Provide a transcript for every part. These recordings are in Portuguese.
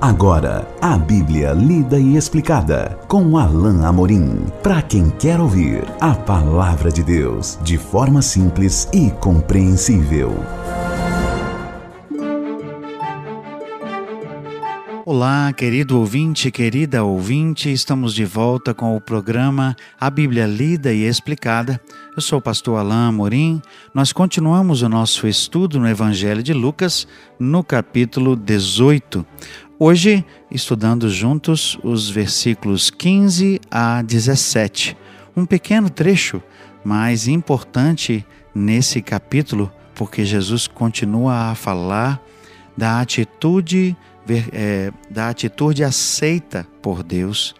Agora, a Bíblia lida e explicada com Alain Amorim. Para quem quer ouvir a palavra de Deus de forma simples e compreensível. Olá, querido ouvinte, querida ouvinte, estamos de volta com o programa A Bíblia Lida e Explicada. Eu sou o pastor Alain Amorim. Nós continuamos o nosso estudo no Evangelho de Lucas, no capítulo 18. Hoje, estudando juntos os versículos 15 a 17. Um pequeno trecho, mas importante nesse capítulo, porque Jesus continua a falar da atitude é, da atitude aceita por Deus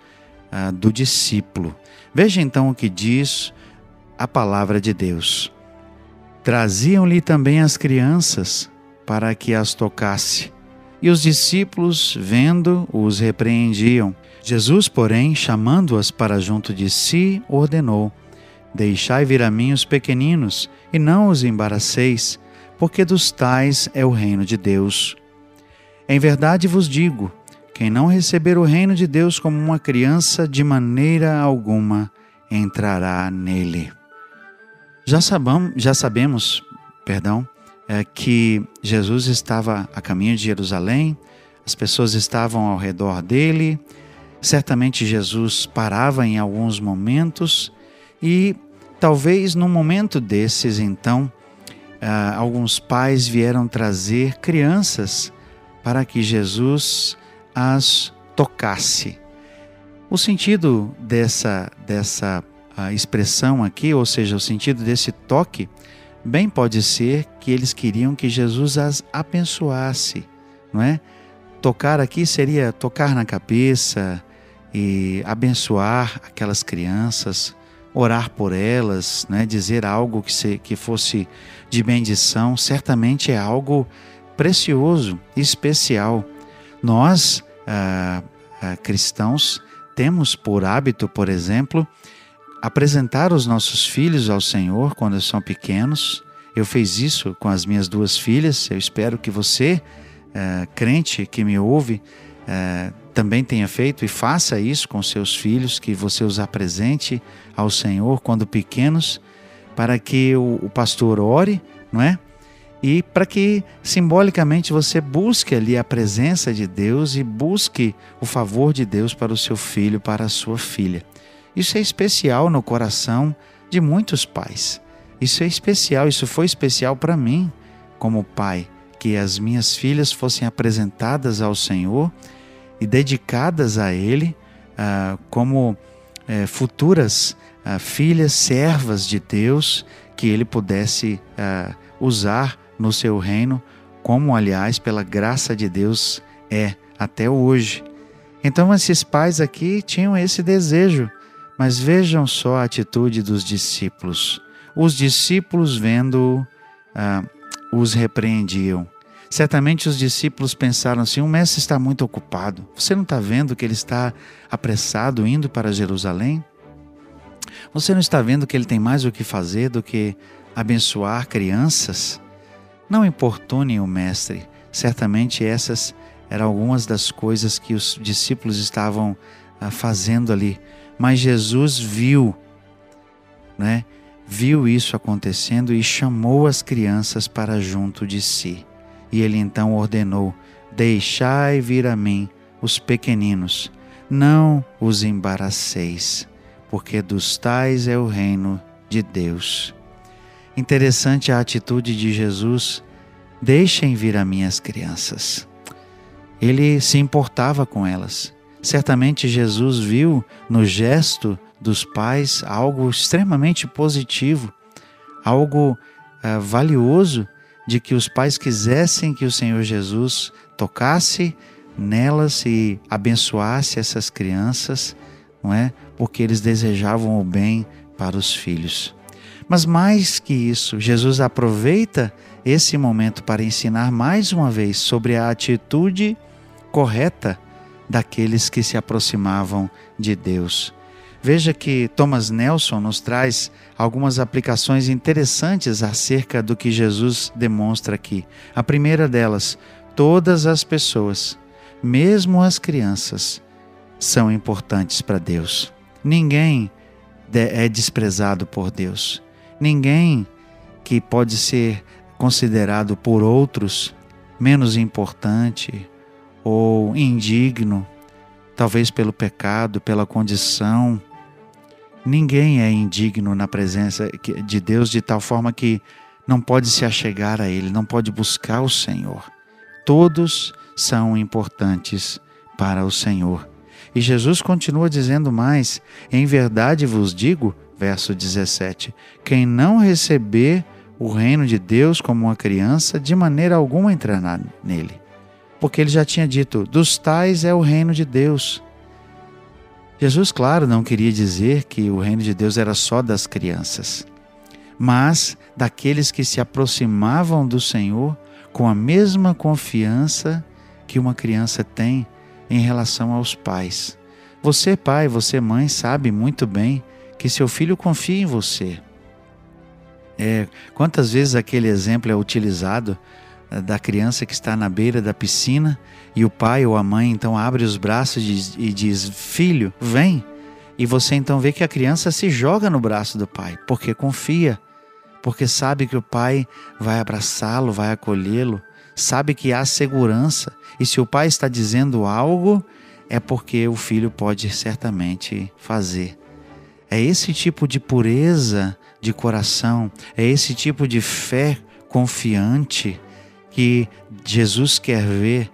ah, do discípulo. Veja então o que diz a palavra de Deus. Traziam-lhe também as crianças para que as tocasse, e os discípulos, vendo, os repreendiam. Jesus, porém, chamando-as para junto de si, ordenou: Deixai vir a mim os pequeninos, e não os embaraceis, porque dos tais é o reino de Deus. Em verdade vos digo: quem não receber o reino de Deus como uma criança, de maneira alguma entrará nele. Já, sabam, já sabemos, perdão, é, que Jesus estava a caminho de Jerusalém, as pessoas estavam ao redor dele, certamente Jesus parava em alguns momentos e talvez num momento desses, então, uh, alguns pais vieram trazer crianças para que Jesus as tocasse. O sentido dessa, dessa expressão aqui, ou seja, o sentido desse toque, bem pode ser que eles queriam que Jesus as abençoasse, não é? Tocar aqui seria tocar na cabeça e abençoar aquelas crianças, orar por elas, né? dizer algo que, se, que fosse de bendição, certamente é algo precioso, especial. Nós, ah, ah, cristãos, temos por hábito, por exemplo, apresentar os nossos filhos ao Senhor quando são pequenos. Eu fiz isso com as minhas duas filhas. Eu espero que você, ah, crente que me ouve, ah, também tenha feito e faça isso com seus filhos, que você os apresente ao Senhor quando pequenos, para que o, o pastor ore, não é? e para que simbolicamente você busque ali a presença de Deus e busque o favor de Deus para o seu filho, para a sua filha. Isso é especial no coração de muitos pais. Isso é especial, isso foi especial para mim como pai, que as minhas filhas fossem apresentadas ao Senhor e dedicadas a Ele ah, como eh, futuras ah, filhas, servas de Deus, que Ele pudesse ah, usar no seu reino, como, aliás, pela graça de Deus é até hoje. Então, esses pais aqui tinham esse desejo, mas vejam só a atitude dos discípulos. Os discípulos, vendo, ah, os repreendiam. Certamente os discípulos pensaram assim: o mestre está muito ocupado. Você não está vendo que ele está apressado indo para Jerusalém? Você não está vendo que ele tem mais o que fazer do que abençoar crianças? Não importune o Mestre. Certamente essas eram algumas das coisas que os discípulos estavam fazendo ali. Mas Jesus viu, né? Viu isso acontecendo e chamou as crianças para junto de si. E ele então ordenou: Deixai vir a mim os pequeninos, não os embaraceis, porque dos tais é o reino de Deus. Interessante a atitude de Jesus. Deixem vir a minhas crianças. Ele se importava com elas. Certamente Jesus viu no gesto dos pais algo extremamente positivo, algo uh, valioso de que os pais quisessem que o Senhor Jesus tocasse nelas e abençoasse essas crianças, não é? Porque eles desejavam o bem para os filhos. Mas mais que isso, Jesus aproveita esse momento para ensinar mais uma vez sobre a atitude correta daqueles que se aproximavam de Deus. Veja que Thomas Nelson nos traz algumas aplicações interessantes acerca do que Jesus demonstra aqui. A primeira delas, todas as pessoas mesmo as crianças são importantes para Deus. Ninguém é desprezado por Deus. Ninguém que pode ser considerado por outros menos importante ou indigno, talvez pelo pecado, pela condição. Ninguém é indigno na presença de Deus de tal forma que não pode se achegar a Ele, não pode buscar o Senhor. Todos são importantes para o Senhor. E Jesus continua dizendo mais: Em verdade vos digo, verso 17: quem não receber o reino de Deus como uma criança, de maneira alguma entrará nele. Porque ele já tinha dito: dos tais é o reino de Deus. Jesus, claro, não queria dizer que o reino de Deus era só das crianças mas daqueles que se aproximavam do Senhor com a mesma confiança que uma criança tem em relação aos pais. Você, pai, você, mãe, sabe muito bem que seu filho confia em você. É, quantas vezes aquele exemplo é utilizado da criança que está na beira da piscina e o pai ou a mãe então abre os braços e diz: Filho, vem. E você então vê que a criança se joga no braço do pai, porque confia porque sabe que o pai vai abraçá-lo, vai acolhê-lo, sabe que há segurança. E se o pai está dizendo algo, é porque o filho pode certamente fazer. É esse tipo de pureza de coração, é esse tipo de fé confiante que Jesus quer ver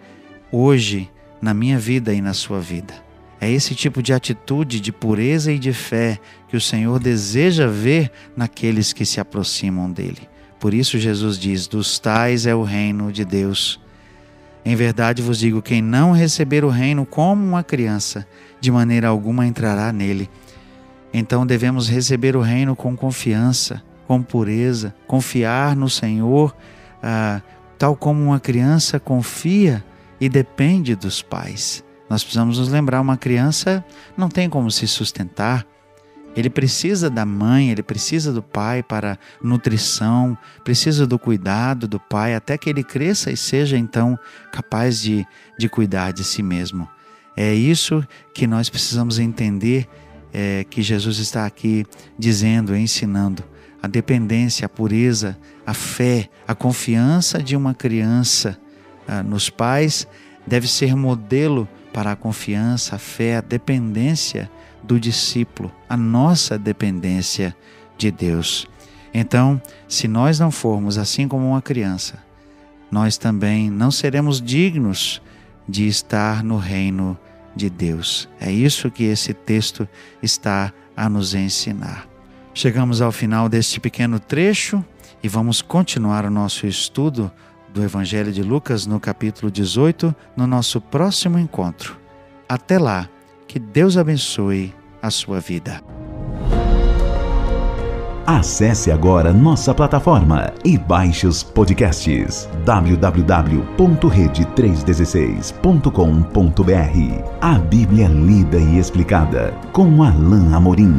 hoje na minha vida e na sua vida. É esse tipo de atitude de pureza e de fé que o Senhor deseja ver naqueles que se aproximam dele. Por isso, Jesus diz: Dos tais é o reino de Deus. Em verdade vos digo: quem não receber o reino como uma criança, de maneira alguma entrará nele. Então devemos receber o reino com confiança, com pureza, confiar no Senhor, ah, tal como uma criança confia e depende dos pais. Nós precisamos nos lembrar: uma criança não tem como se sustentar. Ele precisa da mãe, ele precisa do pai para nutrição, precisa do cuidado do pai até que ele cresça e seja então capaz de, de cuidar de si mesmo. É isso que nós precisamos entender é, que Jesus está aqui dizendo, ensinando. A dependência, a pureza, a fé, a confiança de uma criança ah, nos pais deve ser modelo para a confiança, a fé, a dependência do discípulo, a nossa dependência de Deus. Então, se nós não formos assim como uma criança, nós também não seremos dignos de estar no reino de Deus. É isso que esse texto está a nos ensinar. Chegamos ao final deste pequeno trecho e vamos continuar o nosso estudo do Evangelho de Lucas no capítulo 18 no nosso próximo encontro. Até lá, que Deus abençoe a sua vida. Acesse agora nossa plataforma e baixe os podcasts www.rede316.com.br. A Bíblia lida e explicada com Alain Amorim.